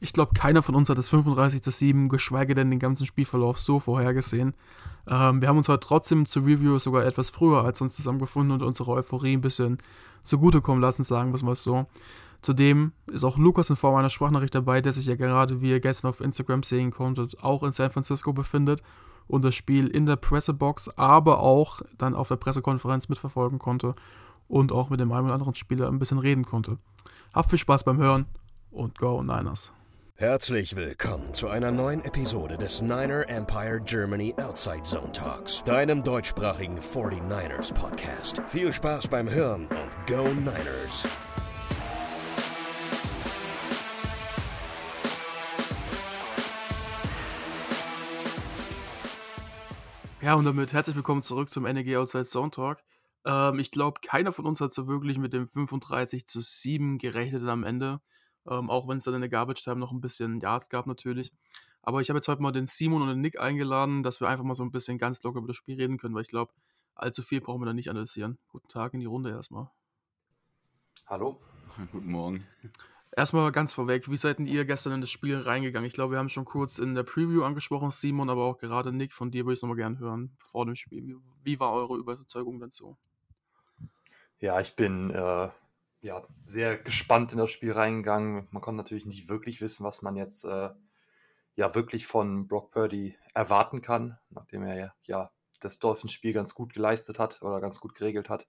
Ich glaube, keiner von uns hat das 35 zu 7, geschweige denn den ganzen Spielverlauf so vorhergesehen. Ähm, wir haben uns heute trotzdem zur Review sogar etwas früher als uns zusammengefunden und unsere Euphorie ein bisschen zugutekommen lassen, sagen wir es mal so. Zudem ist auch Lukas in Form einer Sprachnachricht dabei, der sich ja gerade, wie ihr gestern auf Instagram sehen konntet, auch in San Francisco befindet und das Spiel in der Pressebox, aber auch dann auf der Pressekonferenz mitverfolgen konnte und auch mit dem einen oder anderen Spieler ein bisschen reden konnte. Habt viel Spaß beim Hören und Go Niners! Herzlich willkommen zu einer neuen Episode des Niner Empire Germany Outside Zone Talks, deinem deutschsprachigen 49ers Podcast. Viel Spaß beim Hören und Go Niners! Ja, und damit herzlich willkommen zurück zum NEG Outside Zone Talk. Ähm, ich glaube, keiner von uns hat so wirklich mit dem 35 zu 7 gerechnet am Ende. Ähm, auch wenn es dann in der Garbage Time noch ein bisschen Yards gab natürlich. Aber ich habe jetzt heute mal den Simon und den Nick eingeladen, dass wir einfach mal so ein bisschen ganz locker über das Spiel reden können, weil ich glaube, allzu viel brauchen wir da nicht analysieren. Guten Tag in die Runde erstmal. Hallo. Guten Morgen. Erstmal ganz vorweg, wie seid ihr gestern in das Spiel reingegangen? Ich glaube, wir haben schon kurz in der Preview angesprochen, Simon, aber auch gerade Nick, von dir würde ich es nochmal gerne hören vor dem Spiel. Wie, wie, war eure Überzeugung dazu? Ja, ich bin äh, ja, sehr gespannt in das Spiel reingegangen. Man konnte natürlich nicht wirklich wissen, was man jetzt äh, ja wirklich von Brock Purdy erwarten kann, nachdem er ja das Dolphins-Spiel ganz gut geleistet hat oder ganz gut geregelt hat.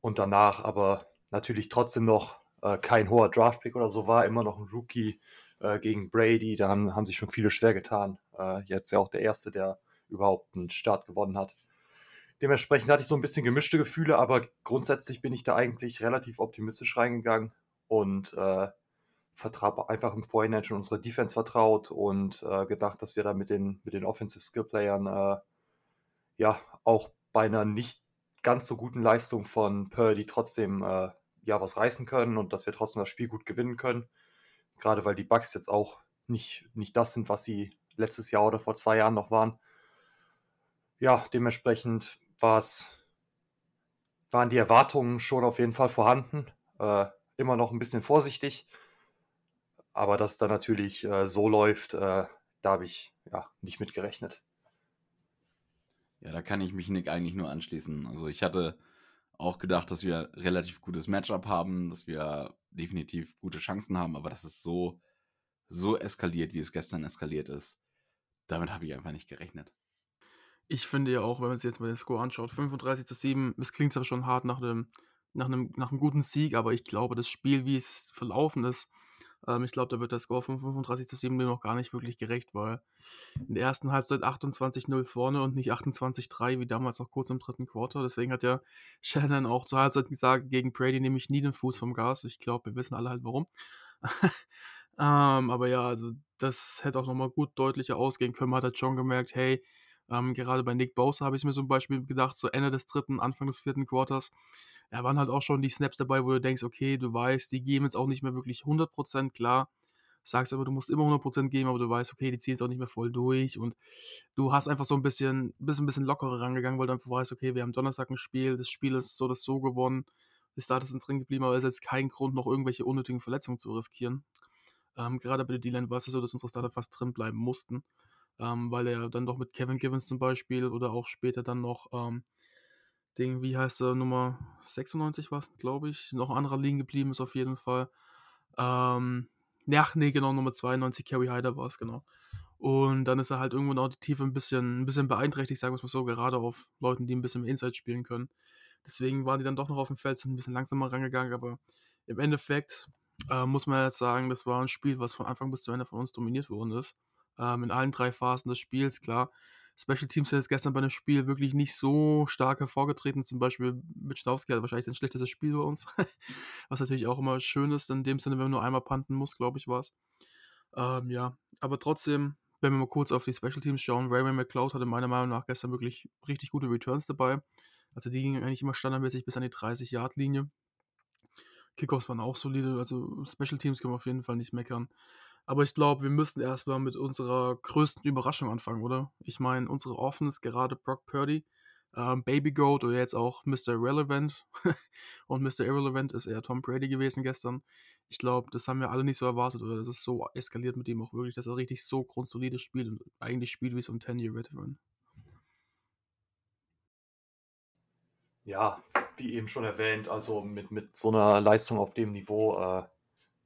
Und danach aber natürlich trotzdem noch äh, kein hoher Draftpick oder so war, immer noch ein Rookie äh, gegen Brady. Da haben, haben sich schon viele schwer getan. Äh, jetzt ja auch der Erste, der überhaupt einen Start gewonnen hat. Dementsprechend hatte ich so ein bisschen gemischte Gefühle, aber grundsätzlich bin ich da eigentlich relativ optimistisch reingegangen und äh, einfach im Vorhinein schon unsere Defense vertraut und äh, gedacht, dass wir da mit den, mit den Offensive Skill Playern äh, ja auch bei einer nicht ganz so guten Leistung von Purdy trotzdem äh, ja was reißen können und dass wir trotzdem das Spiel gut gewinnen können. Gerade weil die Bugs jetzt auch nicht, nicht das sind, was sie letztes Jahr oder vor zwei Jahren noch waren. Ja, dementsprechend war's, waren die Erwartungen schon auf jeden Fall vorhanden. Äh, immer noch ein bisschen vorsichtig. Aber dass da natürlich äh, so läuft, äh, da habe ich ja nicht mit gerechnet. Ja, da kann ich mich Nick eigentlich nur anschließen. Also ich hatte auch gedacht, dass wir relativ gutes Matchup haben, dass wir definitiv gute Chancen haben, aber dass es so, so eskaliert, wie es gestern eskaliert ist, damit habe ich einfach nicht gerechnet. Ich finde ja auch, wenn man sich jetzt mal den Score anschaut, 35 zu 7, es klingt zwar schon hart nach einem, nach, einem, nach einem guten Sieg, aber ich glaube, das Spiel, wie es verlaufen ist, ähm, ich glaube, da wird der Score von 35 zu 7 noch gar nicht wirklich gerecht, weil in der ersten Halbzeit 28-0 vorne und nicht 28-3 wie damals noch kurz im dritten Quarter. Deswegen hat ja Shannon auch zur Halbzeit gesagt, gegen Brady nehme ich nie den Fuß vom Gas. Ich glaube, wir wissen alle halt warum. ähm, aber ja, also das hätte auch nochmal gut deutlicher ausgehen können. Man hat halt schon gemerkt, hey, ähm, gerade bei Nick Bosa habe ich mir zum Beispiel gedacht, so Ende des dritten, Anfang des vierten Quarters, da waren halt auch schon die Snaps dabei, wo du denkst, okay, du weißt, die geben jetzt auch nicht mehr wirklich 100% klar. Sagst aber, du musst immer 100% geben, aber du weißt, okay, die ziehen es auch nicht mehr voll durch und du hast einfach so ein bisschen, bist ein bisschen lockerer rangegangen, weil du einfach weißt, okay, wir haben Donnerstag ein Spiel, das Spiel ist so das so gewonnen, die Starters sind drin geblieben, aber es ist jetzt kein Grund, noch irgendwelche unnötigen Verletzungen zu riskieren. Ähm, gerade bei der D-Line war es so, dass unsere Starter fast drin bleiben mussten ähm, weil er dann doch mit Kevin Givens zum Beispiel oder auch später dann noch ähm, Ding, wie heißt er, Nummer 96 war es, glaube ich, noch anderer liegen geblieben ist auf jeden Fall. Ähm, ja, nee, genau, Nummer 92, Kerry Hyder war es, genau. Und dann ist er halt irgendwo noch die Tiefe ein bisschen, ein bisschen beeinträchtigt, sagen wir es mal so, gerade auf Leuten, die ein bisschen mehr Inside spielen können. Deswegen waren die dann doch noch auf dem Feld, sind ein bisschen langsamer rangegangen, aber im Endeffekt äh, muss man jetzt sagen, das war ein Spiel, was von Anfang bis zu Ende von uns dominiert worden ist ähm, in allen drei Phasen des Spiels, klar. Special Teams jetzt gestern bei dem Spiel wirklich nicht so stark hervorgetreten. Zum Beispiel Mitschnowski hat wahrscheinlich sein schlechtestes Spiel bei uns. Was natürlich auch immer schön ist, in dem Sinne, wenn man nur einmal panten muss, glaube ich, war es. Ähm, ja, aber trotzdem, wenn wir mal kurz auf die Special Teams schauen, Raymond McCloud hatte meiner Meinung nach gestern wirklich richtig gute Returns dabei. Also die gingen eigentlich immer standardmäßig bis an die 30-Yard-Linie. Kickoffs waren auch solide, also Special Teams können wir auf jeden Fall nicht meckern. Aber ich glaube, wir müssen erstmal mit unserer größten Überraschung anfangen, oder? Ich meine, unsere Offense, gerade Brock Purdy, ähm, Baby Goat oder jetzt auch Mr. Irrelevant. und Mr. Irrelevant ist eher Tom Brady gewesen gestern. ich glaube, das haben wir alle nicht so erwartet oder das ist so eskaliert mit ihm auch wirklich, dass er richtig so grundsolide spielt und eigentlich spielt wie so ein 10-Year-Veteran. Ja, wie eben schon erwähnt, also mit, mit so einer Leistung auf dem Niveau äh,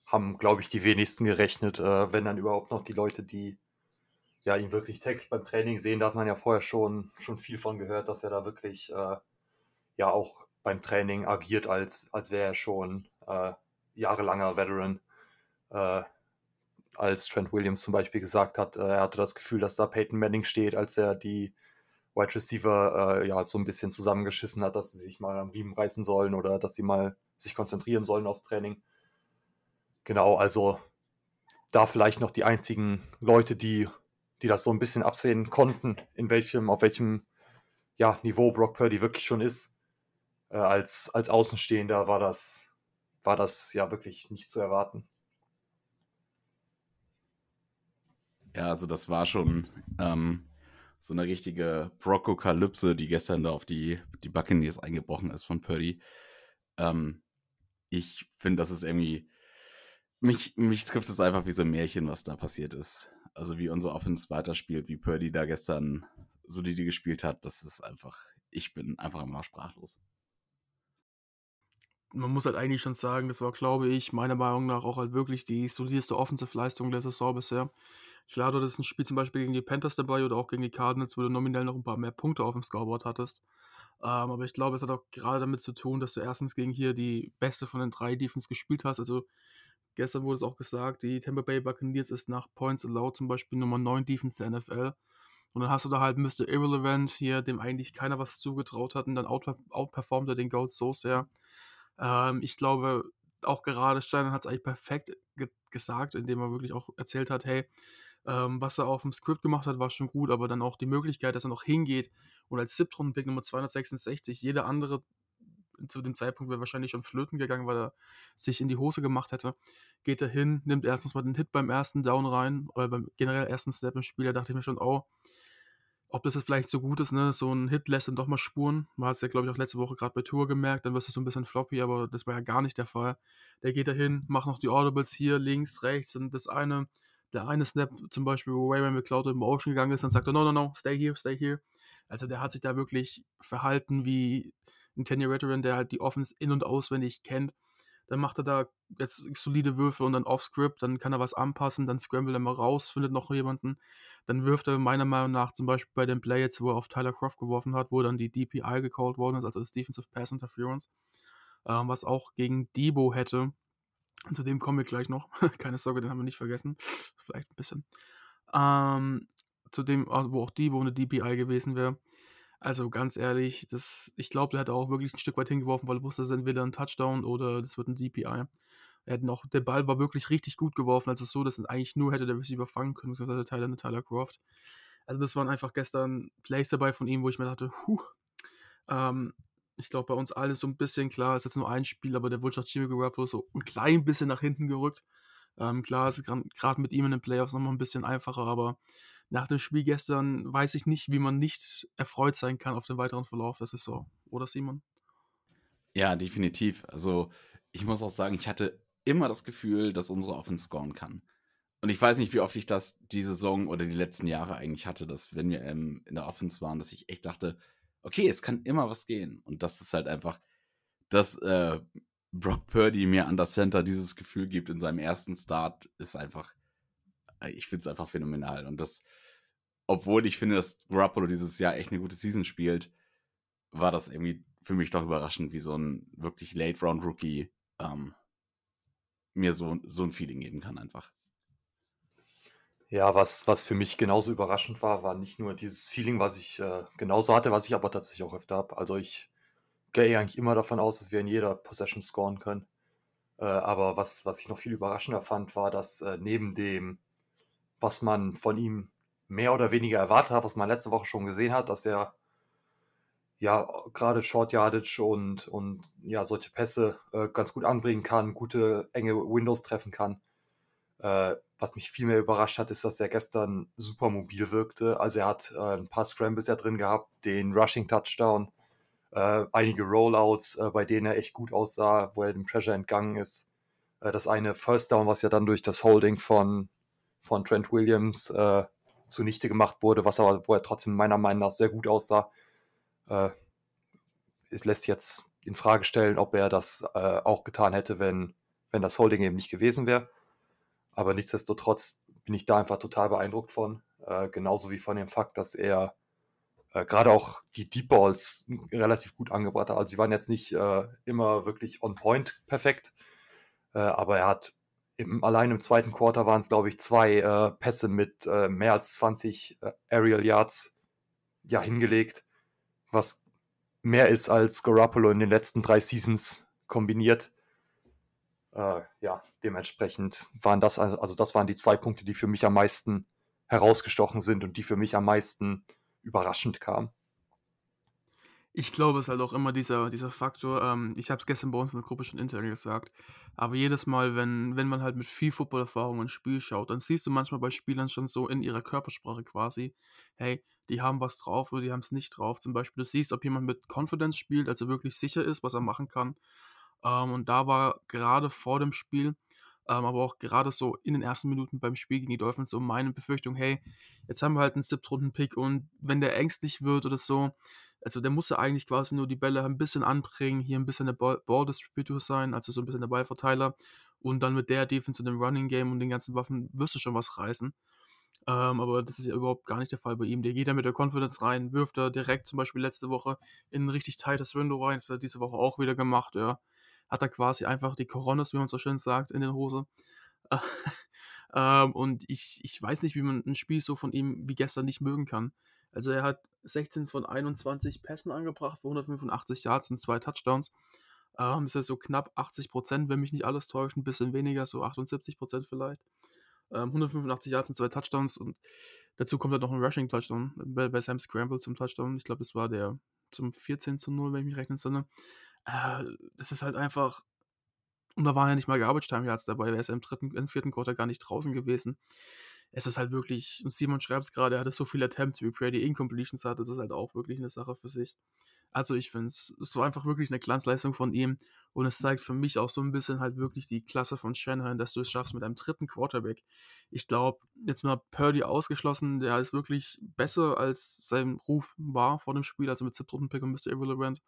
haben, glaube ich, die wenigsten gerechnet, äh, wenn dann überhaupt noch die Leute, die ja ihn wirklich täglich beim Training sehen, da hat man ja vorher schon, schon viel von gehört, dass er da wirklich äh, ja auch beim Training agiert, als, als wäre er schon äh, jahrelanger Veteran. Äh, als Trent Williams zum Beispiel gesagt hat, äh, er hatte das Gefühl, dass da Peyton Manning steht, als er die Wide Receiver äh, ja so ein bisschen zusammengeschissen hat, dass sie sich mal am Riemen reißen sollen oder dass sie mal sich konzentrieren sollen aufs Training. Genau, also da vielleicht noch die einzigen Leute, die, die das so ein bisschen absehen konnten, in welchem, auf welchem ja, Niveau Brock Purdy wirklich schon ist. Äh, als, als Außenstehender war das, war das ja wirklich nicht zu erwarten. Ja, also das war schon ähm, so eine richtige Brockokalypse, die gestern da auf die, die Buccaneers eingebrochen ist von Purdy. Ähm, ich finde, das ist irgendwie, mich, mich trifft es einfach wie so ein Märchen, was da passiert ist. Also wie unser Offense weiterspielt, wie Purdy da gestern solide gespielt hat, das ist einfach, ich bin einfach immer sprachlos man muss halt eigentlich schon sagen, das war, glaube ich, meiner Meinung nach auch halt wirklich die solideste Offensive-Leistung der Saison bisher. Klar, dort ist ein Spiel zum Beispiel gegen die Panthers dabei oder auch gegen die Cardinals, wo du nominell noch ein paar mehr Punkte auf dem Scoreboard hattest. Ähm, aber ich glaube, es hat auch gerade damit zu tun, dass du erstens gegen hier die beste von den drei Defense gespielt hast. Also gestern wurde es auch gesagt, die Tampa Bay Buccaneers ist nach Points Allowed zum Beispiel Nummer 9 Defense der NFL. Und dann hast du da halt Mr. Irrelevant hier, dem eigentlich keiner was zugetraut hat und dann out outperformt er den Goats so sehr. Ähm, ich glaube, auch gerade Steiner hat es eigentlich perfekt ge gesagt, indem er wirklich auch erzählt hat, hey, ähm, was er auf dem Skript gemacht hat, war schon gut, aber dann auch die Möglichkeit, dass er noch hingeht und als Siebtrunden-Pick Nummer 266, jeder andere zu dem Zeitpunkt wäre wahrscheinlich schon flöten gegangen, weil er sich in die Hose gemacht hätte. Geht er hin, nimmt erstens mal den Hit beim ersten Down rein, oder beim generell ersten Step im Spiel, da dachte ich mir schon, oh, ob das jetzt vielleicht so gut ist, ne? So ein Hit lässt dann doch mal Spuren. Man hat es ja, glaube ich, auch letzte Woche gerade bei Tour gemerkt, dann wirst du so ein bisschen floppy, aber das war ja gar nicht der Fall. Der geht da hin, macht noch die Audibles hier, links, rechts und das eine, der eine Snap zum Beispiel, wo Rayman McCloud in Motion gegangen ist, dann sagt er, no, no, no, stay here, stay here. Also der hat sich da wirklich verhalten wie ein 10-Year-Veteran, der halt die Offense in- und auswendig kennt dann macht er da jetzt solide Würfe und dann off-script, dann kann er was anpassen, dann scramble er mal raus, findet noch jemanden. Dann wirft er meiner Meinung nach zum Beispiel bei dem Play jetzt, wo er auf Tyler Croft geworfen hat, wo dann die DPI gecallt worden ist, also das Defensive Pass Interference, ähm, was auch gegen Debo hätte. Zu dem kommen wir gleich noch. Keine Sorge, den haben wir nicht vergessen. Vielleicht ein bisschen. Ähm, zu dem, also wo auch Debo eine DPI gewesen wäre. Also ganz ehrlich, das, ich glaube, der hat auch wirklich ein Stück weit hingeworfen, weil er wusste, das ist entweder ein Touchdown oder das wird ein DPI. Er hat noch, der Ball war wirklich richtig gut geworfen, also so, dass eigentlich nur hätte der Receiver fangen können, beziehungsweise der Tyler, Tyler Croft. Also das waren einfach gestern Plays dabei von ihm, wo ich mir dachte, huh, ähm, ich glaube, bei uns alles so ein bisschen klar, ist jetzt nur ein Spiel, aber der wurde nach Jimmy Garoppolo so ein klein bisschen nach hinten gerückt. Ähm, klar, ist gerade mit ihm in den Playoffs nochmal ein bisschen einfacher, aber nach dem Spiel gestern weiß ich nicht, wie man nicht erfreut sein kann auf den weiteren Verlauf der Saison. Oder Simon? Ja, definitiv. Also ich muss auch sagen, ich hatte immer das Gefühl, dass unsere Offense scoren kann. Und ich weiß nicht, wie oft ich das die Saison oder die letzten Jahre eigentlich hatte, dass wenn wir ähm, in der Offense waren, dass ich echt dachte, okay, es kann immer was gehen. Und das ist halt einfach, dass äh, Brock Purdy mir an das Center dieses Gefühl gibt in seinem ersten Start, ist einfach, ich finde es einfach phänomenal. Und das, obwohl ich finde, dass Garoppolo dieses Jahr echt eine gute Season spielt, war das irgendwie für mich doch überraschend, wie so ein wirklich Late-Round-Rookie ähm, mir so, so ein Feeling geben kann einfach. Ja, was, was für mich genauso überraschend war, war nicht nur dieses Feeling, was ich äh, genauso hatte, was ich aber tatsächlich auch öfter habe. Also ich gehe eigentlich immer davon aus, dass wir in jeder Possession scoren können. Äh, aber was, was ich noch viel überraschender fand, war, dass äh, neben dem, was man von ihm mehr oder weniger erwartet hat, was man letzte Woche schon gesehen hat, dass er ja gerade Short Yardage und, und ja solche Pässe äh, ganz gut anbringen kann, gute enge Windows treffen kann. Äh, was mich viel mehr überrascht hat, ist, dass er gestern super mobil wirkte. Also er hat äh, ein paar Scrambles ja drin gehabt, den Rushing Touchdown, äh, einige Rollouts, äh, bei denen er echt gut aussah, wo er dem Pressure entgangen ist. Äh, das eine First Down, was ja dann durch das Holding von, von Trent Williams äh, zunichte gemacht wurde, was aber, wo er trotzdem meiner Meinung nach sehr gut aussah. Äh, es lässt jetzt in Frage stellen, ob er das äh, auch getan hätte, wenn, wenn das Holding eben nicht gewesen wäre. Aber nichtsdestotrotz bin ich da einfach total beeindruckt von. Äh, genauso wie von dem Fakt, dass er äh, gerade auch die Deep Balls relativ gut angebracht hat. Also sie waren jetzt nicht äh, immer wirklich on point perfekt, äh, aber er hat im, allein im zweiten Quarter waren es, glaube ich, zwei äh, Pässe mit äh, mehr als 20 Aerial Yards ja, hingelegt, was mehr ist als Garoppolo in den letzten drei Seasons kombiniert. Äh, ja, dementsprechend waren das, also das waren die zwei Punkte, die für mich am meisten herausgestochen sind und die für mich am meisten überraschend kamen. Ich glaube, es ist halt auch immer dieser, dieser Faktor, ähm, ich habe es gestern bei uns in der Gruppe schon intern gesagt, aber jedes Mal, wenn, wenn man halt mit viel Footballerfahrung ein Spiel schaut, dann siehst du manchmal bei Spielern schon so in ihrer Körpersprache quasi, hey, die haben was drauf oder die haben es nicht drauf. Zum Beispiel, du siehst, ob jemand mit Confidence spielt, also wirklich sicher ist, was er machen kann. Ähm, und da war gerade vor dem Spiel, ähm, aber auch gerade so in den ersten Minuten beim Spiel gegen die Dolphins so meine Befürchtung, hey, jetzt haben wir halt einen Siebtrunden-Pick und wenn der ängstlich wird oder so, also der muss ja eigentlich quasi nur die Bälle ein bisschen anbringen, hier ein bisschen der Ball-Distributor sein, also so ein bisschen der Ballverteiler und dann mit der Defense und dem Running Game und den ganzen Waffen wirst du schon was reißen. Ähm, aber das ist ja überhaupt gar nicht der Fall bei ihm. Der geht ja mit der Confidence rein, wirft er direkt zum Beispiel letzte Woche in ein richtig tightes Window rein. Das hat er diese Woche auch wieder gemacht. Ja. Hat er quasi einfach die Coronas, wie man so schön sagt, in den Hose. ähm, und ich, ich weiß nicht, wie man ein Spiel so von ihm wie gestern nicht mögen kann. Also er hat 16 von 21 Pässen angebracht für 185 Yards und zwei Touchdowns. Ähm, ist ja so knapp 80 Prozent, wenn mich nicht alles täuscht, ein bisschen weniger, so 78 Prozent vielleicht. Ähm, 185 Yards und zwei Touchdowns und dazu kommt halt noch ein Rushing-Touchdown bei, bei Sam Scramble zum Touchdown. Ich glaube, das war der zum 14 zu 0, wenn ich mich recht entsinne. Äh, das ist halt einfach. Und da war ja nicht mal Garbage Time Yards dabei, ist ja im dritten, im vierten Quarter gar nicht draußen gewesen. Es ist halt wirklich, und Simon schreibt es gerade, er hatte so viele Attempts wie Brady Incompletions hat, das ist halt auch wirklich eine Sache für sich. Also ich finde es, es war einfach wirklich eine Glanzleistung von ihm und es zeigt für mich auch so ein bisschen halt wirklich die Klasse von Shanahan, dass du es schaffst mit einem dritten Quarterback. Ich glaube, jetzt mal Purdy ausgeschlossen, der ist wirklich besser als sein Ruf war vor dem Spiel, also mit siebten Pick und Mr. Irrelevant.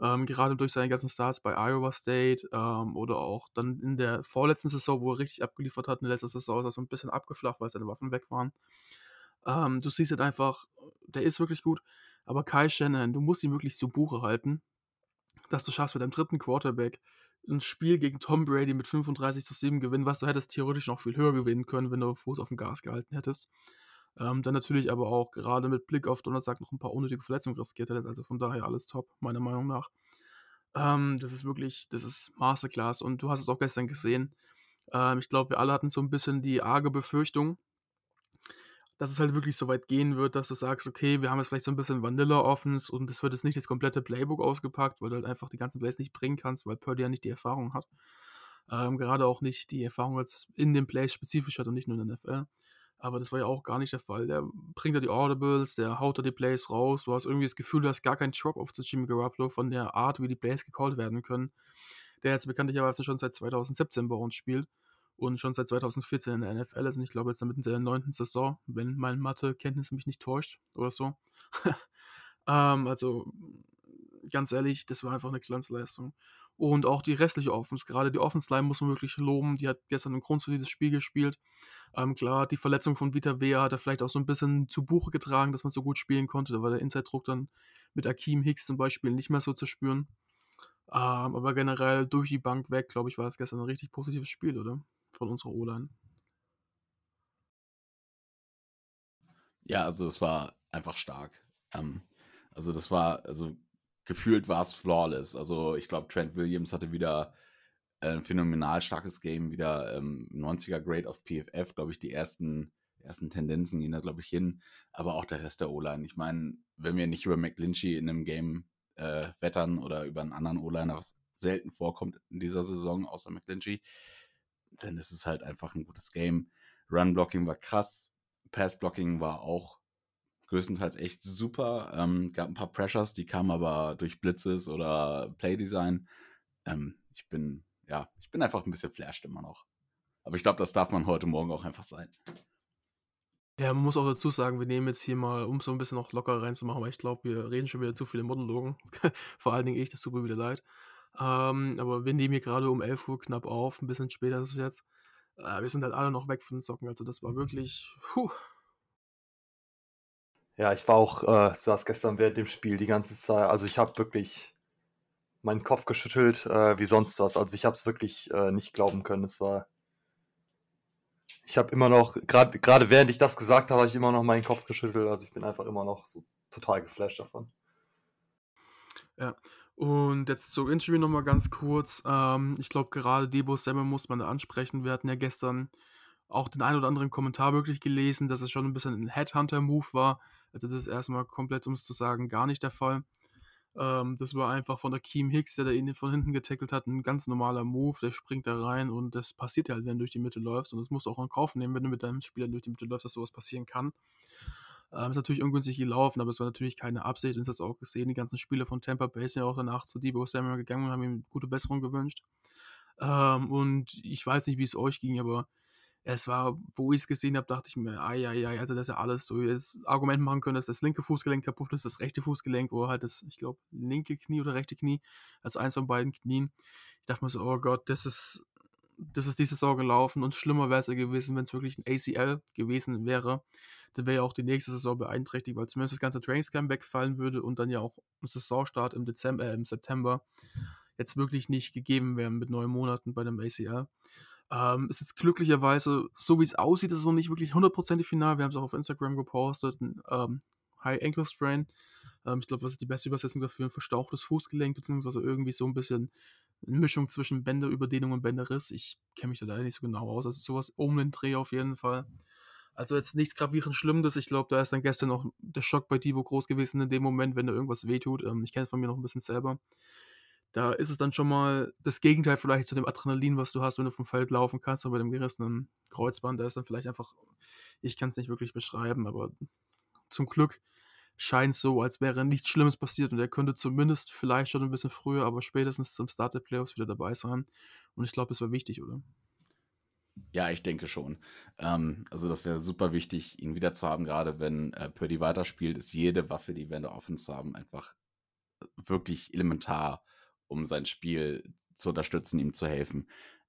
Ähm, gerade durch seine ganzen Starts bei Iowa State ähm, oder auch dann in der vorletzten Saison, wo er richtig abgeliefert hat, in der letzten Saison ist er so ein bisschen abgeflacht, weil seine Waffen weg waren. Ähm, du siehst halt einfach, der ist wirklich gut. Aber Kai Shannon, du musst ihn wirklich zu Buche halten, dass du schaffst mit deinem dritten Quarterback ein Spiel gegen Tom Brady mit 35 zu 7 gewinnen, was du hättest theoretisch noch viel höher gewinnen können, wenn du Fuß auf dem Gas gehalten hättest. Ähm, dann natürlich aber auch gerade mit Blick auf Donnerstag noch ein paar unnötige Verletzungen riskiert hättest. Also von daher alles top, meiner Meinung nach. Ähm, das ist wirklich, das ist Masterclass und du hast es auch gestern gesehen. Ähm, ich glaube, wir alle hatten so ein bisschen die arge Befürchtung, dass es halt wirklich so weit gehen wird, dass du sagst, okay, wir haben jetzt vielleicht so ein bisschen Vanilla-Offens und es wird jetzt nicht das komplette Playbook ausgepackt, weil du halt einfach die ganzen Plays nicht bringen kannst, weil Purdy ja nicht die Erfahrung hat. Ähm, gerade auch nicht die Erfahrung als in den Plays spezifisch hat und nicht nur in der NFL. Aber das war ja auch gar nicht der Fall. Der bringt ja die Audibles, der haut da die Plays raus. Du hast irgendwie das Gefühl, du hast gar keinen Drop-off zu Jimmy Garoppolo von der Art, wie die Plays gecallt werden können. Der jetzt bekanntlicherweise schon seit 2017 bei uns spielt und schon seit 2014 in der NFL ist. Und ich glaube, jetzt damit in seiner neunten Saison, wenn mein Mathe-Kenntnis mich nicht täuscht oder so. ähm, also, ganz ehrlich, das war einfach eine Glanzleistung. Und auch die restliche Offense, gerade die Offense-Line muss man wirklich loben. Die hat gestern im Grund zu dieses Spiel gespielt. Ähm, klar, die Verletzung von Vita Wea hat er vielleicht auch so ein bisschen zu Buche getragen, dass man so gut spielen konnte. Da war der Inside-Druck dann mit Akeem Hicks zum Beispiel nicht mehr so zu spüren. Ähm, aber generell durch die Bank weg, glaube ich, war es gestern ein richtig positives Spiel, oder? von unserer O-Line. Ja, also es war einfach stark. Ähm, also das war, also gefühlt war es flawless. Also ich glaube, Trent Williams hatte wieder ein phänomenal starkes Game, wieder ähm, 90er Grade auf PFF, glaube ich, die ersten, ersten Tendenzen gehen da, glaube ich, hin. Aber auch der Rest der O-Line. Ich meine, wenn wir nicht über McGlinchey in einem Game äh, wettern oder über einen anderen O-Liner, was selten vorkommt in dieser Saison, außer McGlinchey, dann ist es halt einfach ein gutes Game. Run-Blocking war krass, Pass-Blocking war auch größtenteils echt super. Ähm, gab ein paar Pressures, die kamen aber durch Blitzes oder Playdesign. Ähm, ich bin ja, ich bin einfach ein bisschen flashed immer noch. Aber ich glaube, das darf man heute Morgen auch einfach sein. Ja, man muss auch dazu sagen, wir nehmen jetzt hier mal, um so ein bisschen noch locker reinzumachen, weil ich glaube, wir reden schon wieder zu viele Monologen. Vor allen Dingen ich, das tut mir wieder leid. Ähm, aber wir nehmen hier gerade um 11 Uhr knapp auf, ein bisschen später ist es jetzt. Äh, wir sind halt alle noch weg von den Socken, also das war wirklich, puh. Ja, ich war auch, äh, saß gestern während dem Spiel die ganze Zeit, also ich habe wirklich meinen Kopf geschüttelt, äh, wie sonst was. Also ich habe es wirklich äh, nicht glauben können. Es war ich habe immer noch, gerade gerade während ich das gesagt habe, habe ich immer noch meinen Kopf geschüttelt. Also ich bin einfach immer noch so total geflasht davon. Ja, und jetzt zur Interview nochmal ganz kurz. Ähm, ich glaube, gerade Debo Samuel muss man da ansprechen. Wir hatten ja gestern auch den einen oder anderen Kommentar wirklich gelesen, dass es schon ein bisschen ein Headhunter-Move war. Also das ist erstmal komplett, um es zu sagen, gar nicht der Fall. Ähm, das war einfach von der Keem Hicks, der da ihn von hinten getackelt hat, ein ganz normaler Move. Der springt da rein und das passiert halt, wenn du durch die Mitte läufst. Und das musst du auch in Kauf nehmen, wenn du mit deinem Spieler durch die Mitte läufst, dass sowas passieren kann. Ähm, ist natürlich ungünstig gelaufen, aber es war natürlich keine Absicht. Und das auch gesehen. Die ganzen Spieler von Tampa Bay sind ja auch danach zu Debo Samuel gegangen und haben ihm gute Besserung gewünscht. Ähm, und ich weiß nicht, wie es euch ging, aber es war, wo ich es gesehen habe, dachte ich mir, ai, ai, ai, also das ist ja alles so. Das Argument machen können, dass das linke Fußgelenk kaputt ist, das rechte Fußgelenk oder halt das, ich glaube, linke Knie oder rechte Knie, als eins von beiden Knien. Ich dachte mir so, oh Gott, das ist, das ist diese Saison gelaufen und schlimmer wäre es ja gewesen, wenn es wirklich ein ACL gewesen wäre. Dann wäre ja auch die nächste Saison beeinträchtigt, weil zumindest das ganze Trainingscamp wegfallen würde und dann ja auch ein Saisonstart im Dezember, äh, im September jetzt wirklich nicht gegeben wäre mit neun Monaten bei dem ACL. Ähm, ist jetzt glücklicherweise, so wie es aussieht, ist es noch nicht wirklich hundertprozentig final. Wir haben es auch auf Instagram gepostet. Ähm, High Ankle Sprain. Ähm, ich glaube, was ist die beste Übersetzung dafür? Ein verstauchtes Fußgelenk, beziehungsweise irgendwie so ein bisschen eine Mischung zwischen Bänderüberdehnung und Bänderriss. Ich kenne mich da leider nicht so genau aus. Also sowas um den Dreh auf jeden Fall. Also jetzt nichts gravierend Schlimmes. Ich glaube, da ist dann gestern noch der Schock bei Divo groß gewesen in dem Moment, wenn da irgendwas wehtut. Ähm, ich kenne es von mir noch ein bisschen selber. Da ist es dann schon mal das Gegenteil vielleicht zu dem Adrenalin, was du hast, wenn du vom Feld laufen kannst, aber bei dem gerissenen Kreuzband, da ist dann vielleicht einfach, ich kann es nicht wirklich beschreiben, aber zum Glück scheint es so, als wäre nichts Schlimmes passiert und er könnte zumindest vielleicht schon ein bisschen früher, aber spätestens zum Start der Playoffs wieder dabei sein. Und ich glaube, das war wichtig, oder? Ja, ich denke schon. Ähm, also das wäre super wichtig, ihn wieder zu haben, gerade wenn äh, Purdy weiterspielt, ist jede Waffe, die wir in der Offense haben, einfach wirklich elementar um sein Spiel zu unterstützen, ihm zu helfen.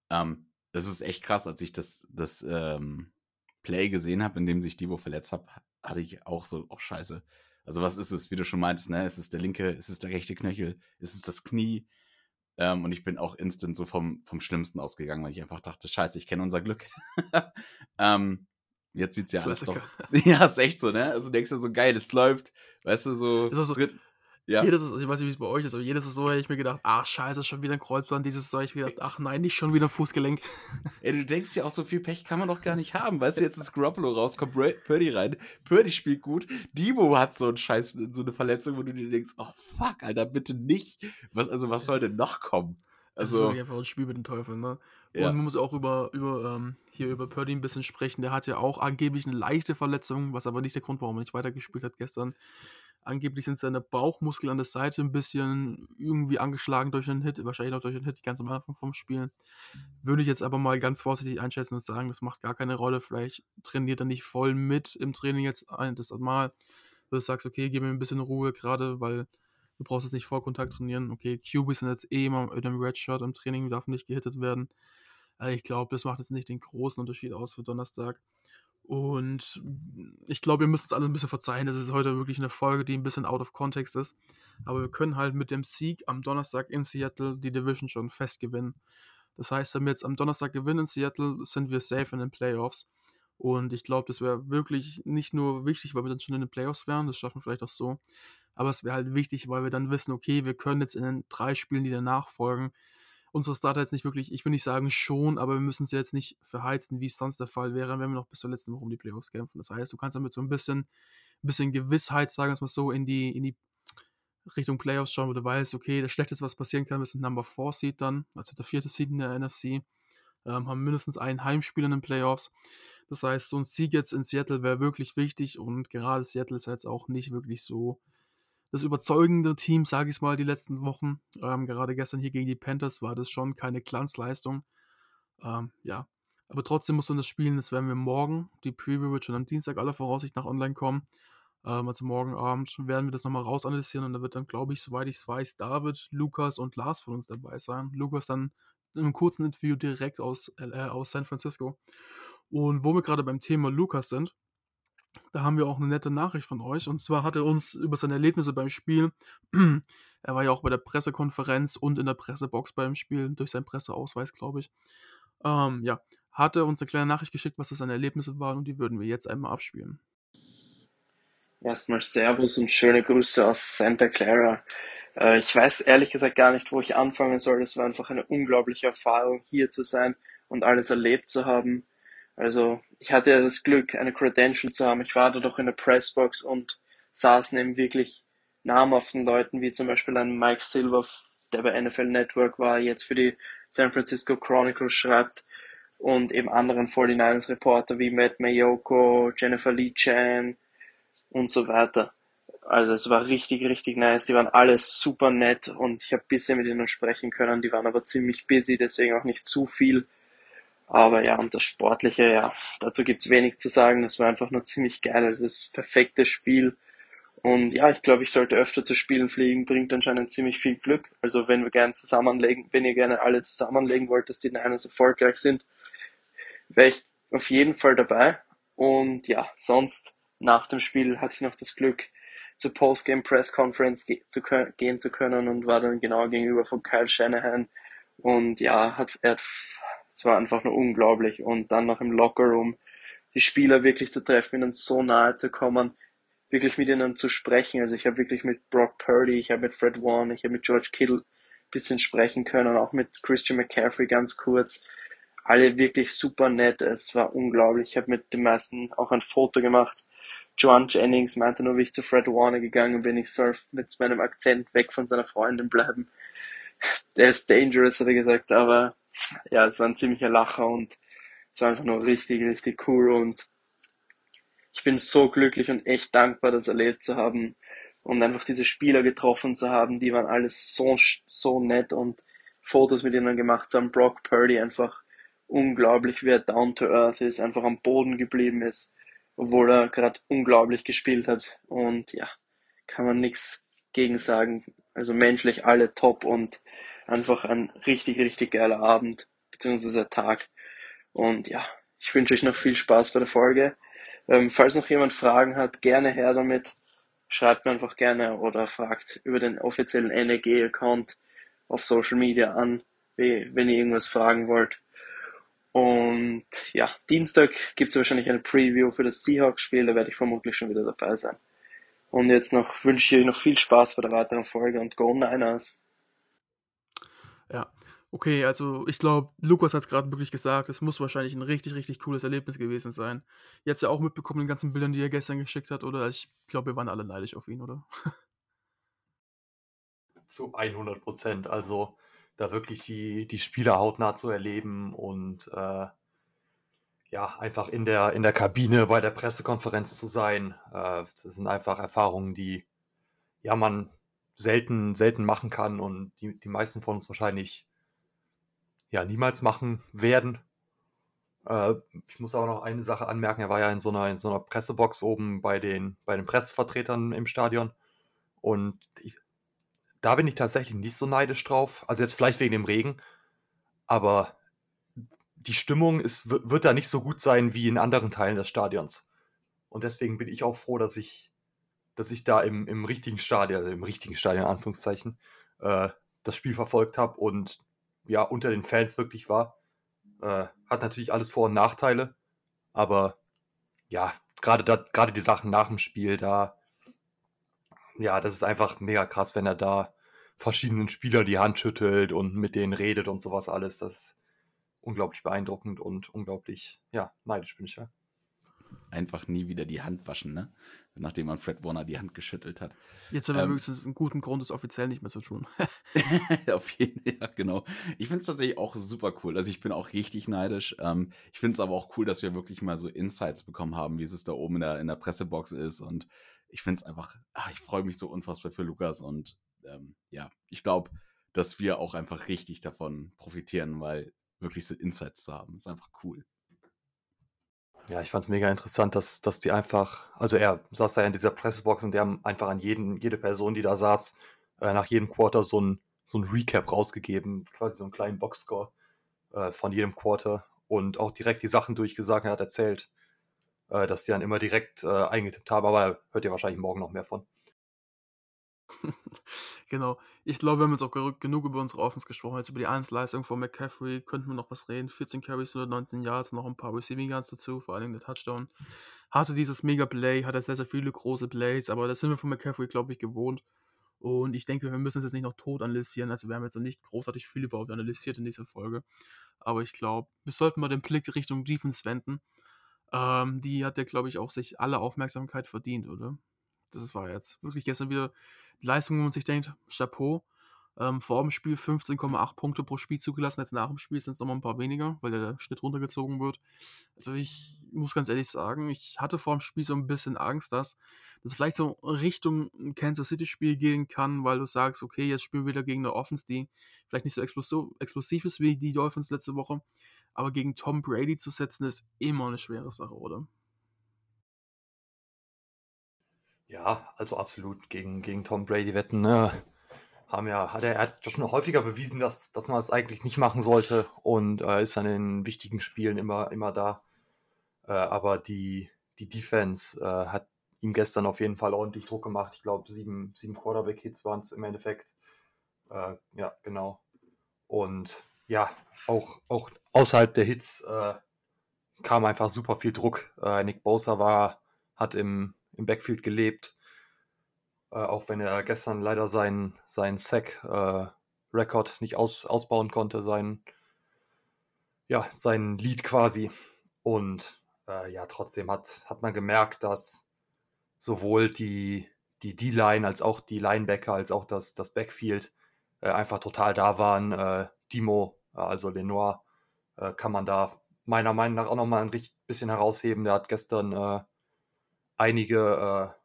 Ähm, das ist echt krass, als ich das, das ähm, Play gesehen habe, in dem sich Divo verletzt hat, hatte ich auch so, oh scheiße. Also was ist es, wie du schon meintest, ne? Ist es der linke, ist es der rechte Knöchel, ist es das Knie? Ähm, und ich bin auch instant so vom, vom Schlimmsten ausgegangen, weil ich einfach dachte, scheiße, ich kenne unser Glück. ähm, jetzt sieht's ja alles doch. Ja, ist echt so, ne? Also denkst du so, geil, es läuft, weißt du, so, so dritt, ja. Jedes ist, ich weiß nicht, wie es bei euch ist, aber jedes ist so, hätte ich mir gedacht, ach scheiße, schon wieder ein Kreuzband, dieses so, ich mir gedacht, ach nein, nicht schon wieder ein Fußgelenk. Ey, du denkst ja auch, so viel Pech kann man doch gar nicht haben. Weißt du, jetzt ist Garoppolo raus, kommt Purdy rein, Purdy spielt gut, Dimo hat so einen Scheiß, so eine Verletzung, wo du dir denkst, oh fuck, Alter, bitte nicht. Was, also, was soll denn noch kommen? Also, das ist einfach ein Spiel mit den Teufeln, ne? Und ja. man muss auch über, über ähm, hier über Purdy ein bisschen sprechen. Der hat ja auch angeblich eine leichte Verletzung, was aber nicht der Grund, warum er nicht weitergespielt hat gestern. Angeblich sind seine Bauchmuskeln an der Seite ein bisschen irgendwie angeschlagen durch einen Hit, wahrscheinlich auch durch einen Hit ganz am Anfang vom Spiel. Würde ich jetzt aber mal ganz vorsichtig einschätzen und sagen, das macht gar keine Rolle. Vielleicht trainiert er nicht voll mit im Training jetzt ein, das Mal. Du sagst, okay, gib mir ein bisschen Ruhe, gerade weil du brauchst jetzt nicht Vollkontakt trainieren. Okay, QBs sind jetzt eh immer mit einem Red Shirt im Training, darf nicht gehittet werden. Also ich glaube, das macht jetzt nicht den großen Unterschied aus für Donnerstag. Und ich glaube, ihr müsst uns alle ein bisschen verzeihen. Das ist heute wirklich eine Folge, die ein bisschen out of context ist. Aber wir können halt mit dem Sieg am Donnerstag in Seattle die Division schon fest gewinnen. Das heißt, wenn wir jetzt am Donnerstag gewinnen in Seattle, sind wir safe in den Playoffs. Und ich glaube, das wäre wirklich nicht nur wichtig, weil wir dann schon in den Playoffs wären, das schaffen wir vielleicht auch so. Aber es wäre halt wichtig, weil wir dann wissen, okay, wir können jetzt in den drei Spielen, die danach folgen, unsere Starter jetzt nicht wirklich, ich will nicht sagen schon, aber wir müssen sie jetzt nicht verheizen, wie es sonst der Fall wäre, wenn wir noch bis zur letzten Woche um die Playoffs kämpfen. Das heißt, du kannst damit so ein bisschen, ein bisschen Gewissheit, sagen wir es mal so, in die, in die Richtung Playoffs schauen, wo du weißt, okay, das Schlechteste, was passieren kann, wir sind Number 4 Seed dann, also der vierte Seed in der NFC, ähm, haben mindestens ein Heimspiel in den Playoffs. Das heißt, so ein Sieg jetzt in Seattle wäre wirklich wichtig und gerade Seattle ist jetzt auch nicht wirklich so das überzeugende Team, sage ich mal, die letzten Wochen. Ähm, gerade gestern hier gegen die Panthers war das schon keine Glanzleistung. Ähm, ja, aber trotzdem muss man das spielen. Das werden wir morgen. Die Preview wird schon am Dienstag aller Voraussicht nach online kommen. Ähm, also morgen Abend werden wir das nochmal rausanalysieren und da wird dann, glaube ich, soweit ich es weiß, David, Lukas und Lars von uns dabei sein. Lukas dann in einem kurzen Interview direkt aus, äh, aus San Francisco. Und wo wir gerade beim Thema Lukas sind, da haben wir auch eine nette Nachricht von euch. Und zwar hat er uns über seine Erlebnisse beim Spiel, er war ja auch bei der Pressekonferenz und in der Pressebox beim Spiel, durch seinen Presseausweis, glaube ich, ähm, ja, hat er uns eine kleine Nachricht geschickt, was seine Erlebnisse waren und die würden wir jetzt einmal abspielen. Erstmal Servus und schöne Grüße aus Santa Clara. Äh, ich weiß ehrlich gesagt gar nicht, wo ich anfangen soll. Es war einfach eine unglaubliche Erfahrung, hier zu sein und alles erlebt zu haben. Also ich hatte ja das Glück, eine Credential zu haben. Ich war da doch in der Pressbox und saß neben wirklich namhaften Leuten, wie zum Beispiel ein Mike Silver, der bei NFL Network war, jetzt für die San Francisco Chronicle schreibt und eben anderen 49ers Reporter wie Matt Mayoko, Jennifer Lee Chan und so weiter. Also es war richtig, richtig nice. Die waren alle super nett und ich habe bisher mit ihnen sprechen können. Die waren aber ziemlich busy, deswegen auch nicht zu viel. Aber ja, und das Sportliche, ja, dazu gibt's wenig zu sagen. Das war einfach nur ziemlich geil. Das ist das perfekte Spiel. Und ja, ich glaube, ich sollte öfter zu Spielen fliegen, bringt anscheinend ziemlich viel Glück. Also wenn wir gerne zusammenlegen, wenn ihr gerne alle zusammenlegen wollt, dass die Niners erfolgreich sind, wäre ich auf jeden Fall dabei. Und ja, sonst nach dem Spiel hatte ich noch das Glück, zur Postgame Press Conference ge zu gehen zu können und war dann genau gegenüber von Kyle Shanahan. Und ja, hat, er hat es war einfach nur unglaublich. Und dann noch im Lockerroom die Spieler wirklich zu treffen, ihnen so nahe zu kommen, wirklich mit ihnen zu sprechen. Also ich habe wirklich mit Brock Purdy, ich habe mit Fred Warren, ich habe mit George Kittle ein bisschen sprechen können, auch mit Christian McCaffrey ganz kurz. Alle wirklich super nett, es war unglaublich. Ich habe mit den meisten auch ein Foto gemacht. Joan Jennings meinte nur, wie ich zu Fred Warner gegangen bin, ich soll mit meinem Akzent weg von seiner Freundin bleiben. Der ist dangerous, hat er gesagt, aber ja, es war ein ziemlicher Lacher und es war einfach nur richtig, richtig cool und ich bin so glücklich und echt dankbar, das erlebt zu haben und einfach diese Spieler getroffen zu haben, die waren alles so, so nett und Fotos mit ihnen gemacht zu haben. Brock Purdy einfach unglaublich, wie er down to earth ist, einfach am Boden geblieben ist, obwohl er gerade unglaublich gespielt hat und ja, kann man nichts gegen sagen. Also menschlich alle top und einfach ein richtig, richtig geiler Abend, beziehungsweise Tag. Und ja, ich wünsche euch noch viel Spaß bei der Folge. Ähm, falls noch jemand Fragen hat, gerne her damit. Schreibt mir einfach gerne oder fragt über den offiziellen NEG-Account auf Social Media an, wenn ihr irgendwas fragen wollt. Und ja, Dienstag gibt es wahrscheinlich eine Preview für das Seahawks-Spiel, da werde ich vermutlich schon wieder dabei sein. Und jetzt noch wünsche ich euch noch viel Spaß bei der weiteren Folge und Go Niners! Ja, okay, also ich glaube, Lukas hat es gerade wirklich gesagt, es muss wahrscheinlich ein richtig, richtig cooles Erlebnis gewesen sein. Ihr habt es ja auch mitbekommen, den ganzen Bildern, die er gestern geschickt hat, oder? Ich glaube, wir waren alle neidisch auf ihn, oder? Zu 100 Prozent. Also da wirklich die, die Spieler hautnah zu erleben und äh, ja, einfach in der, in der Kabine bei der Pressekonferenz zu sein. Äh, das sind einfach Erfahrungen, die ja man selten, selten machen kann und die, die meisten von uns wahrscheinlich ja niemals machen werden. Äh, ich muss aber noch eine Sache anmerken, er war ja in so einer, in so einer Pressebox oben bei den, bei den Pressevertretern im Stadion. Und ich, da bin ich tatsächlich nicht so neidisch drauf. Also jetzt vielleicht wegen dem Regen, aber die Stimmung ist, wird da nicht so gut sein wie in anderen Teilen des Stadions. Und deswegen bin ich auch froh, dass ich dass ich da im, im richtigen Stadion, also im richtigen Stadion, in Anführungszeichen, äh, das Spiel verfolgt habe und ja, unter den Fans wirklich war. Äh, hat natürlich alles Vor- und Nachteile, aber ja, gerade die Sachen nach dem Spiel, da, ja, das ist einfach mega krass, wenn er da verschiedenen Spielern die Hand schüttelt und mit denen redet und sowas alles. Das ist unglaublich beeindruckend und unglaublich, ja, neidisch bin ich ja einfach nie wieder die Hand waschen, ne? Nachdem man Fred Warner die Hand geschüttelt hat. Jetzt haben wir ähm, wenigstens einen guten Grund, es offiziell nicht mehr zu tun. auf jeden Fall, ja, genau. Ich finde es tatsächlich auch super cool. Also ich bin auch richtig neidisch. Ähm, ich finde es aber auch cool, dass wir wirklich mal so Insights bekommen haben, wie es da oben in der, in der Pressebox ist und ich finde es einfach, ach, ich freue mich so unfassbar für Lukas und ähm, ja, ich glaube, dass wir auch einfach richtig davon profitieren, weil wirklich so Insights zu haben, ist einfach cool. Ja, ich fand es mega interessant, dass, dass die einfach, also er saß da in dieser Pressebox und die haben einfach an jeden, jede Person, die da saß, äh, nach jedem Quarter so ein, so ein Recap rausgegeben, quasi so einen kleinen Boxscore äh, von jedem Quarter und auch direkt die Sachen durchgesagt, er hat erzählt, äh, dass die dann immer direkt äh, eingetippt haben, aber da hört ihr wahrscheinlich morgen noch mehr von. genau. Ich glaube, wir haben jetzt auch genug über unsere Offense gesprochen. Jetzt über die Einzelleistung von McCaffrey könnten wir noch was reden. 14 Carries, 119 Yards, noch ein paar Receiving Yards dazu, vor allem der Touchdown. Hatte dieses Mega-Play, hatte sehr, sehr viele große Plays, aber das sind wir von McCaffrey, glaube ich, gewohnt. Und ich denke, wir müssen es jetzt nicht noch tot analysieren. Also wir haben jetzt noch nicht großartig viel überhaupt analysiert in dieser Folge. Aber ich glaube, wir sollten mal den Blick Richtung Defense wenden. Ähm, die hat ja, glaube ich, auch sich alle Aufmerksamkeit verdient, oder? Das war jetzt wirklich gestern wieder Leistung, wo man sich denkt, Chapeau. Ähm, vor dem Spiel 15,8 Punkte pro Spiel zugelassen, jetzt nach dem Spiel sind es nochmal ein paar weniger, weil der Schnitt runtergezogen wird. Also ich muss ganz ehrlich sagen, ich hatte vor dem Spiel so ein bisschen Angst, dass das vielleicht so Richtung Kansas City Spiel gehen kann, weil du sagst, okay, jetzt spielen wir wieder gegen eine Offense, die vielleicht nicht so explosiv ist wie die Dolphins letzte Woche, aber gegen Tom Brady zu setzen, ist immer eine schwere Sache, oder? Ja, also absolut gegen, gegen Tom Brady wetten. Ne? Haben ja, hat er, er hat schon häufiger bewiesen, dass, dass man es eigentlich nicht machen sollte und äh, ist dann in wichtigen Spielen immer, immer da. Äh, aber die, die Defense äh, hat ihm gestern auf jeden Fall ordentlich Druck gemacht. Ich glaube, sieben, sieben Quarterback-Hits waren es im Endeffekt. Äh, ja, genau. Und ja, auch, auch außerhalb der Hits äh, kam einfach super viel Druck. Äh, Nick Bosa war, hat im, im Backfield gelebt. Äh, auch wenn er gestern leider seinen, seinen Sack-Rekord äh, nicht aus, ausbauen konnte, sein, ja, sein Lead quasi. Und äh, ja, trotzdem hat, hat man gemerkt, dass sowohl die, die D-Line als auch die Linebacker, als auch das, das Backfield äh, einfach total da waren. Äh, Dimo, also Lenoir, äh, kann man da meiner Meinung nach auch nochmal ein bisschen herausheben. Der hat gestern äh, einige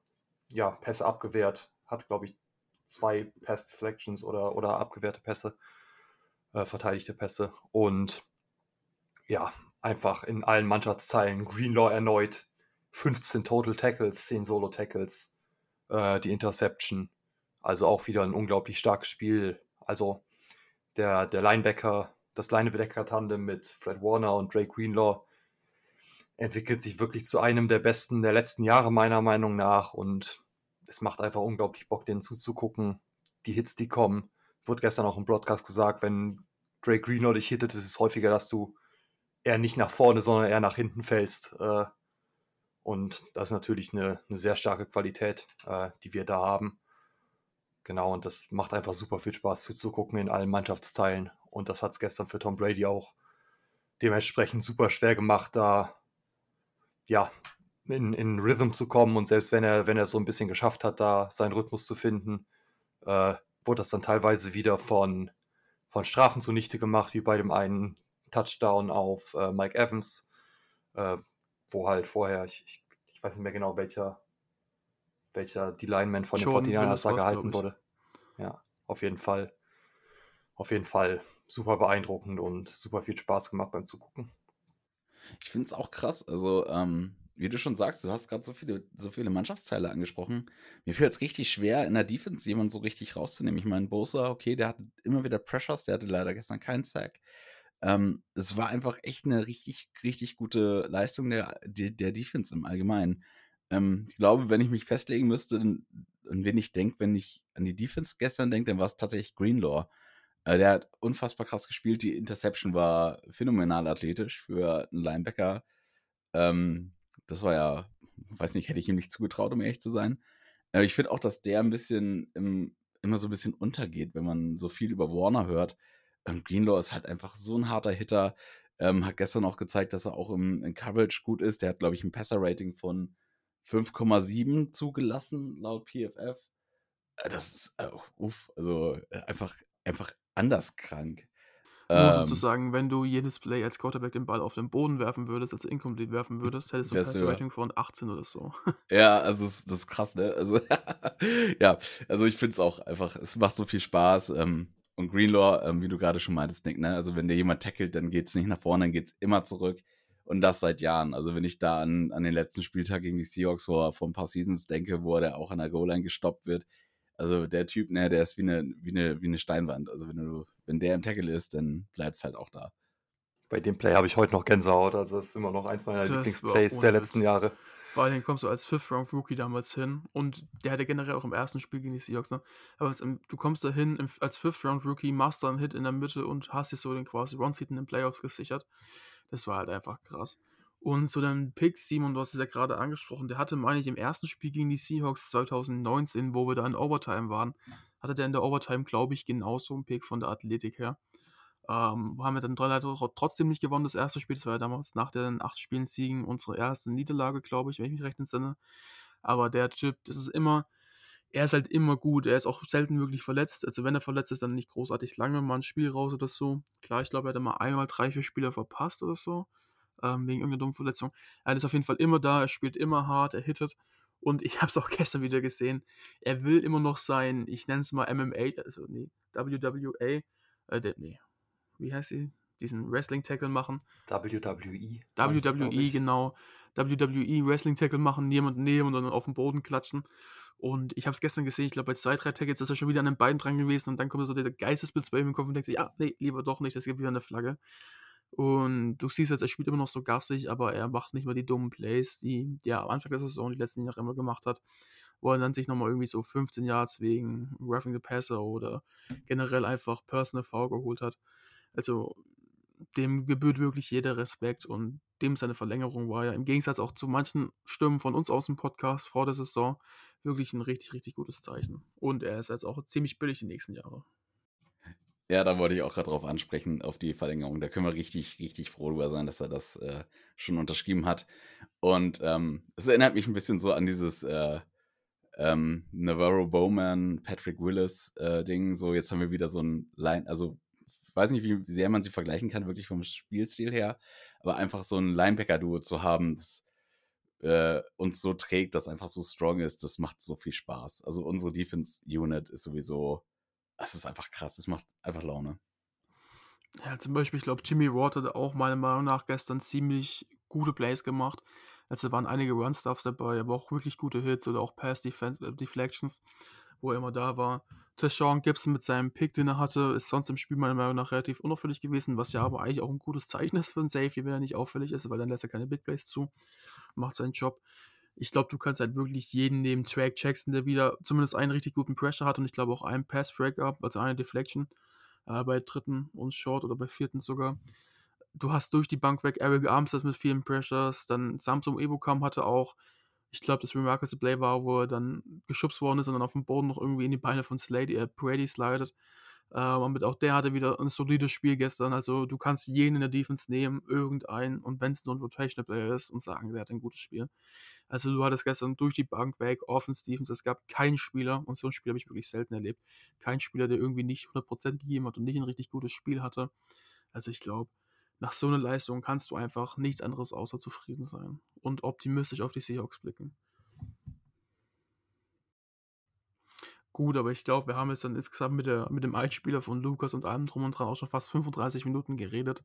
äh, ja, Pässe abgewehrt, hat, glaube ich, zwei Pass Deflections oder, oder abgewehrte Pässe, äh, verteidigte Pässe und ja, einfach in allen Mannschaftsteilen. Greenlaw erneut, 15 Total Tackles, 10 Solo Tackles, äh, die Interception. Also auch wieder ein unglaublich starkes Spiel. Also der, der Linebacker, das Linebacker-Tandem mit Fred Warner und Drake Greenlaw entwickelt sich wirklich zu einem der besten der letzten Jahre, meiner Meinung nach. Und es macht einfach unglaublich Bock, denen zuzugucken. Die Hits, die kommen. Wurde gestern auch im Broadcast gesagt, wenn Drake Greenlaw dich hittet, ist es häufiger, dass du eher nicht nach vorne, sondern eher nach hinten fällst. Äh, und das ist natürlich eine, eine sehr starke Qualität, äh, die wir da haben. Genau, und das macht einfach super viel Spaß zuzugucken in allen Mannschaftsteilen. Und das hat es gestern für Tom Brady auch dementsprechend super schwer gemacht, da ja, in, in Rhythm zu kommen und selbst wenn er, wenn er so ein bisschen geschafft hat, da seinen Rhythmus zu finden, äh, wurde das dann teilweise wieder von, von Strafen zunichte gemacht, wie bei dem einen Touchdown auf äh, Mike Evans, äh, wo halt vorher, ich, ich, ich, weiß nicht mehr genau, welcher, welcher die Lineman von Schon den 49ers da gehalten wurde. Ja, auf jeden Fall. Auf jeden Fall super beeindruckend und super viel Spaß gemacht beim Zugucken. Ich finde es auch krass. Also, ähm, wie du schon sagst, du hast gerade so viele, so viele Mannschaftsteile angesprochen. Mir fällt es richtig schwer, in der Defense jemanden so richtig rauszunehmen. Ich meine, Bosa, okay, der hatte immer wieder Pressures, der hatte leider gestern keinen Sack. Ähm, es war einfach echt eine richtig, richtig gute Leistung der, der, der Defense im Allgemeinen. Ähm, ich glaube, wenn ich mich festlegen müsste, an wen ich denke, wenn ich an die Defense gestern denke, dann war es tatsächlich Greenlaw. Äh, der hat unfassbar krass gespielt. Die Interception war phänomenal athletisch für einen Linebacker. Ähm, das war ja, weiß nicht, hätte ich ihm nicht zugetraut, um ehrlich zu sein. Äh, ich finde auch, dass der ein bisschen im, immer so ein bisschen untergeht, wenn man so viel über Warner hört. Ähm, Greenlaw ist halt einfach so ein harter Hitter. Ähm, hat gestern auch gezeigt, dass er auch im, im Coverage gut ist. Der hat, glaube ich, ein Passer-Rating von 5,7 zugelassen, laut PFF. Äh, das ist, äh, uff, also äh, einfach, einfach anders krank. Nur Ähm, sozusagen, wenn du jedes Play als Quarterback den Ball auf den Boden werfen würdest, also incomplete werfen würdest, hättest du ein ja Passer-Rating von 18 oder so. Ja, also das, das ist krass, ne? Also, ja, also ich finde es auch einfach, es macht so viel Spaß. Ähm, und Greenlaw, ähm, wie du gerade schon meintest, Nick, ne? Also wenn der jemand tackelt, dann geht es nicht nach vorne, dann geht es immer zurück. Und das seit Jahren. Also wenn ich da an, an den letzten Spieltag gegen die Seahawks vor, vor ein paar Seasons denke, wo der auch an der Goal-Line gestoppt wird. Also der Typ, ne, der ist wie eine, wie eine, wie eine Steinwand. Also wenn du, wenn der im Tackle ist, dann bleibt es halt auch da. Bei dem Play habe ich heute noch Gänsehaut. Also das ist immer noch eins meiner Lieblingsplays der letzten. Jahre. Vor allem kommst du als Fifth-Round-Rookie damals hin und der hatte generell auch im ersten Spiel gegen die Seahawks, ne? Aber es, im- du kommst da hin als Fifth-Round-Rookie, machst da einen Hit in der Mitte und hast dir so den quasi One-Seat in den Playoffs gesichert. Das war halt einfach krass. Und so dann Pick, Simon, du hast es ja gerade angesprochen, der hatte, meine ich, im ersten Spiel gegen die Seahawks 2019, wo wir da in Overtime waren, hatte der in der Overtime, glaube ich, genauso einen Pick von der Athletik her. Ähm, haben wir dann trotzdem nicht gewonnen, das erste Spiel. Das war ja damals nach den acht Spielen Siegen unsere erste Niederlage, glaube ich, wenn ich mich recht entsinne. Aber der Typ, das ist immer, er ist halt immer gut. Er ist auch selten wirklich verletzt. Also wenn er verletzt ist, dann nicht großartig lange mal ein Spiel raus oder so. Klar, ich glaube, er hat mal einmal drei, vier Spiele verpasst oder so. Ähm, wegen irgendeiner dummen Verletzung. Er ist auf jeden Fall immer da, er spielt immer hart, er hittet. Und ich habe es auch gestern wieder gesehen. Er will immer noch sein, ich nenne es mal MMA, also nee, WWA, äh, der, nee, wie heißt sie? Diesen Wrestling-Tackle machen. WWE. WWE, ich. genau. WWE Wrestling Tackle machen, jemanden nehmen und dann auf den Boden klatschen. Und ich habe es gestern gesehen, ich glaube bei zwei, drei Tackles ist er schon wieder an den Beinen dran gewesen und dann kommt so der Geistesblitz bei ihm im Kopf und denkt sich, ja, nee, lieber doch nicht, es gibt wieder eine Flagge. Und du siehst jetzt, er spielt immer noch so garstig, aber er macht nicht mehr die dummen Plays, die, die er am Anfang der Saison die letzten Jahre immer gemacht hat, wo er dann sich nochmal irgendwie so 15 Yards wegen Roughing the Passer oder generell einfach Personal Foul geholt hat. Also dem gebührt wirklich jeder Respekt und dem seine Verlängerung war ja im Gegensatz auch zu manchen Stimmen von uns aus dem Podcast vor der Saison wirklich ein richtig, richtig gutes Zeichen. Und er ist jetzt auch ziemlich billig die nächsten Jahre. Ja, da wollte ich auch gerade drauf ansprechen, auf die Verlängerung. Da können wir richtig, richtig froh drüber sein, dass er das äh, schon unterschrieben hat. Und ähm, es erinnert mich ein bisschen so an dieses äh, ähm, Navarro Bowman, Patrick Willis äh, Ding. So, jetzt haben wir wieder so ein Line, also ich weiß nicht, wie sehr man sie vergleichen kann, wirklich vom Spielstil her, aber einfach so ein Linebacker-Duo zu haben, das äh, uns so trägt, das einfach so strong ist, das macht so viel Spaß. Also unsere Defense-Unit ist sowieso, es ist einfach krass, es macht einfach Laune. Ja, zum Beispiel, ich glaube, Jimmy Ward hat auch meiner Meinung nach gestern ziemlich gute Plays gemacht. Also waren einige Run-Stuffs dabei, aber auch wirklich gute Hits oder auch Pass-Deflections, wo er immer da war. Tashawn Gibson mit seinem Pick, den er hatte, ist sonst im Spiel meiner Meinung nach relativ unauffällig gewesen, was ja aber eigentlich auch ein gutes Zeichen ist für einen Safety, wenn er nicht auffällig ist, weil dann lässt er keine Big Plays zu, macht seinen Job. Ich glaube, du kannst halt wirklich jeden neben Track Jackson, der wieder zumindest einen richtig guten Pressure hat und ich glaube auch einen Pass-Breakup, also eine Deflection, äh, bei dritten und Short oder bei vierten sogar. Du hast durch die Bank weg Eric Armstead mit vielen Pressures, dann Samsung Ebukam hatte auch, ich glaube, das Remarkable Play war, wo er dann geschubst worden ist und dann auf dem Boden noch irgendwie in die Beine von Slade, äh, Brady slidet. Ähm, auch der hatte wieder ein solides Spiel gestern. Also du kannst jeden in der Defense nehmen, irgendeinen, und wenn es nur ein Rotational Player ist, und sagen, der hat ein gutes Spiel. Also du hattest gestern durch die Bank weg, Offense, Defense, es gab keinen Spieler, und so ein Spiel habe ich wirklich selten erlebt, kein Spieler, der irgendwie nicht 100% gegeben hat und nicht ein richtig gutes Spiel hatte. Also ich glaube, nach so einer Leistung kannst du einfach nichts anderes außer zufrieden sein und optimistisch auf die Seahawks blicken. Gut, aber ich glaube, wir haben jetzt dann insgesamt mit, der, mit dem Einspieler von Lukas und allem drum und dran auch schon fast 35 Minuten geredet.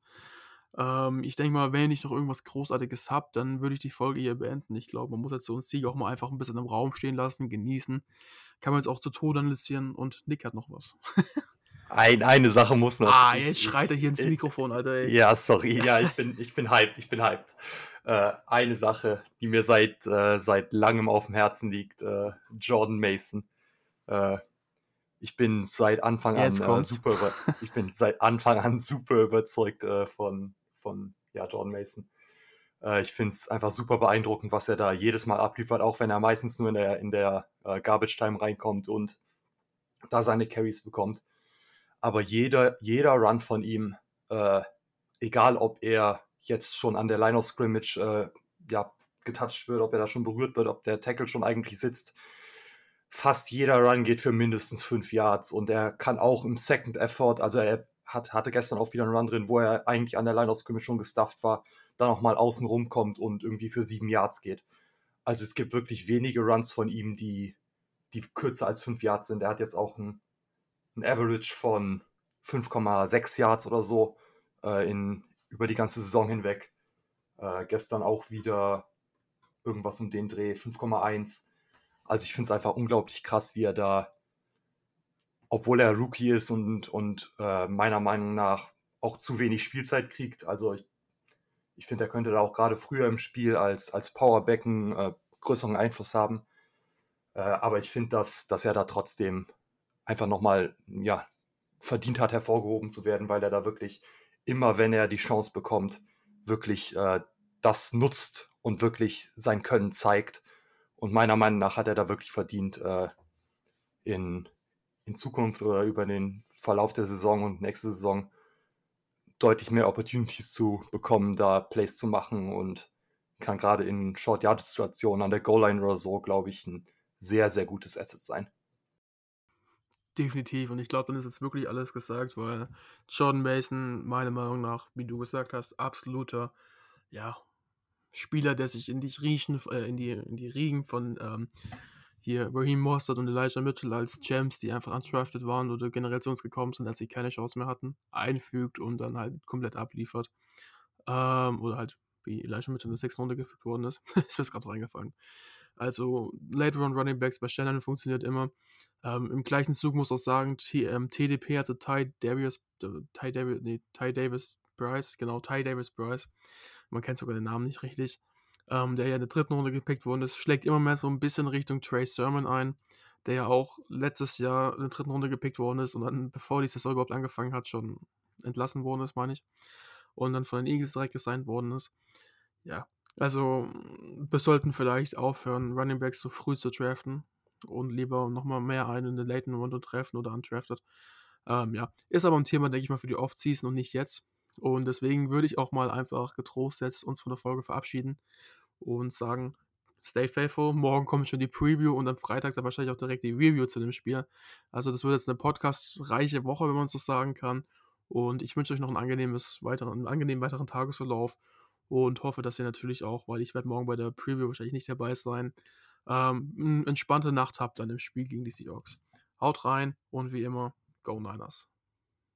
Ähm, ich denke mal, wenn nicht noch irgendwas Großartiges habt, dann würde ich die Folge hier beenden. Ich glaube, man muss jetzt so einen Sieg auch mal einfach ein bisschen im Raum stehen lassen, genießen. Kann man jetzt auch zu Tode analysieren und Nick hat noch was. Ein, eine Sache muss noch. ah, Ich- jetzt schreit er hier ins ich- Mikrofon, Alter. Ey. Ja, sorry. Ja, ich bin, ich bin hyped. Ich bin hyped. Äh, eine Sache, die mir seit, äh, seit langem auf dem Herzen liegt: äh, Jordan Mason. Äh, ich bin seit Anfang an äh, super, ich bin seit Anfang an super überzeugt äh, von, von ja, Jordan Mason. Äh, ich finde es einfach super beeindruckend, was er da jedes Mal abliefert, auch wenn er meistens nur in der, in der äh, Garbage Time reinkommt und da seine Carries bekommt. Aber jeder, jeder Run von ihm, äh, egal ob er jetzt schon an der Line of Scrimmage äh, ja, getouched wird, ob er da schon berührt wird, ob der Tackle schon eigentlich sitzt, fast jeder Run geht für mindestens fünf Yards und er kann auch im Second Effort, also er hat, hatte gestern auch wieder einen Run drin, wo er eigentlich an der Line of Scrimmage schon gestufft war, dann auch mal außen rumkommt und irgendwie für sieben Yards geht. Also es gibt wirklich wenige Runs von ihm, die, die kürzer als fünf Yards sind. Er hat jetzt auch ein, ein Average von 5,6 Yards oder so äh, in, über die ganze Saison hinweg. Äh, gestern auch wieder irgendwas um den Dreh, 5,1. Also ich finde es einfach unglaublich krass, wie er da, obwohl er Rookie ist und, und äh, meiner Meinung nach auch zu wenig Spielzeit kriegt. Also ich, ich finde, er könnte da auch gerade früher im Spiel als, als Powerbecken äh, größeren Einfluss haben. Äh, aber ich finde, dass, dass er da trotzdem einfach nochmal ja, verdient hat, hervorgehoben zu werden, weil er da wirklich immer, wenn er die Chance bekommt, wirklich äh, das nutzt und wirklich sein Können zeigt. Und meiner Meinung nach hat er da wirklich verdient, äh, in, in Zukunft oder über den Verlauf der Saison und nächste Saison deutlich mehr Opportunities zu bekommen, da Plays zu machen und kann gerade in Short-Yard-Situationen an der Goal-Line oder so, glaube ich, ein sehr, sehr gutes Asset sein. Definitiv. Und ich glaube, dann ist jetzt wirklich alles gesagt, weil Jordan Mason, meiner Meinung nach, wie du gesagt hast, absoluter, ja, Spieler, der sich in die Riechen, äh, in die, in die Riegen von ähm, hier Raheem Mostert und Elijah Mitchell als Gems, die einfach undrafted waren oder generell zu uns gekommen sind, als sie keine Chance mehr hatten, einfügt und dann halt komplett abliefert. Ähm, oder halt wie Elijah Mitchell in der sechsten Runde gefügt worden ist. ist mir gerade reingefallen. Also Late Run Running Backs bei Shannon funktioniert immer. Ähm, Im gleichen Zug muss auch sagen, T, ähm, TDP hatte Ty Davis, äh, Ty Davis, nee, Ty Davis Bryce, genau, Ty Davis Bryce man kennt sogar den Namen nicht richtig, ähm, der ja in der dritten Runde gepickt worden ist, schlägt immer mehr so ein bisschen Richtung Trey Sermon ein, der ja auch letztes Jahr in der dritten Runde gepickt worden ist und dann, bevor die Saison überhaupt angefangen hat, schon entlassen worden ist, meine ich. Und dann von den Eagles direkt gesigned worden ist. Ja, also wir sollten vielleicht aufhören, Running Backs so früh zu draften und lieber nochmal mehr einen in der Late Runde treffen oder undrafted. Ähm, ja, ist aber ein Thema, denke ich mal, für die Off-Season und nicht jetzt. Und deswegen würde ich auch mal einfach getrost jetzt uns von der Folge verabschieden und sagen, stay faithful. Morgen kommt schon die Preview und am Freitag dann wahrscheinlich auch direkt die Review zu dem Spiel. Also das wird jetzt eine podcast-reiche Woche, wenn man so sagen kann. Und ich wünsche euch noch ein angenehmes weiteren, einen angenehmen weiteren Tagesverlauf und hoffe, dass ihr natürlich auch, weil ich werde morgen bei der Preview wahrscheinlich nicht dabei sein, ähm, eine entspannte Nacht habt an dem Spiel gegen die Seahawks. Haut rein und wie immer, Go Niners.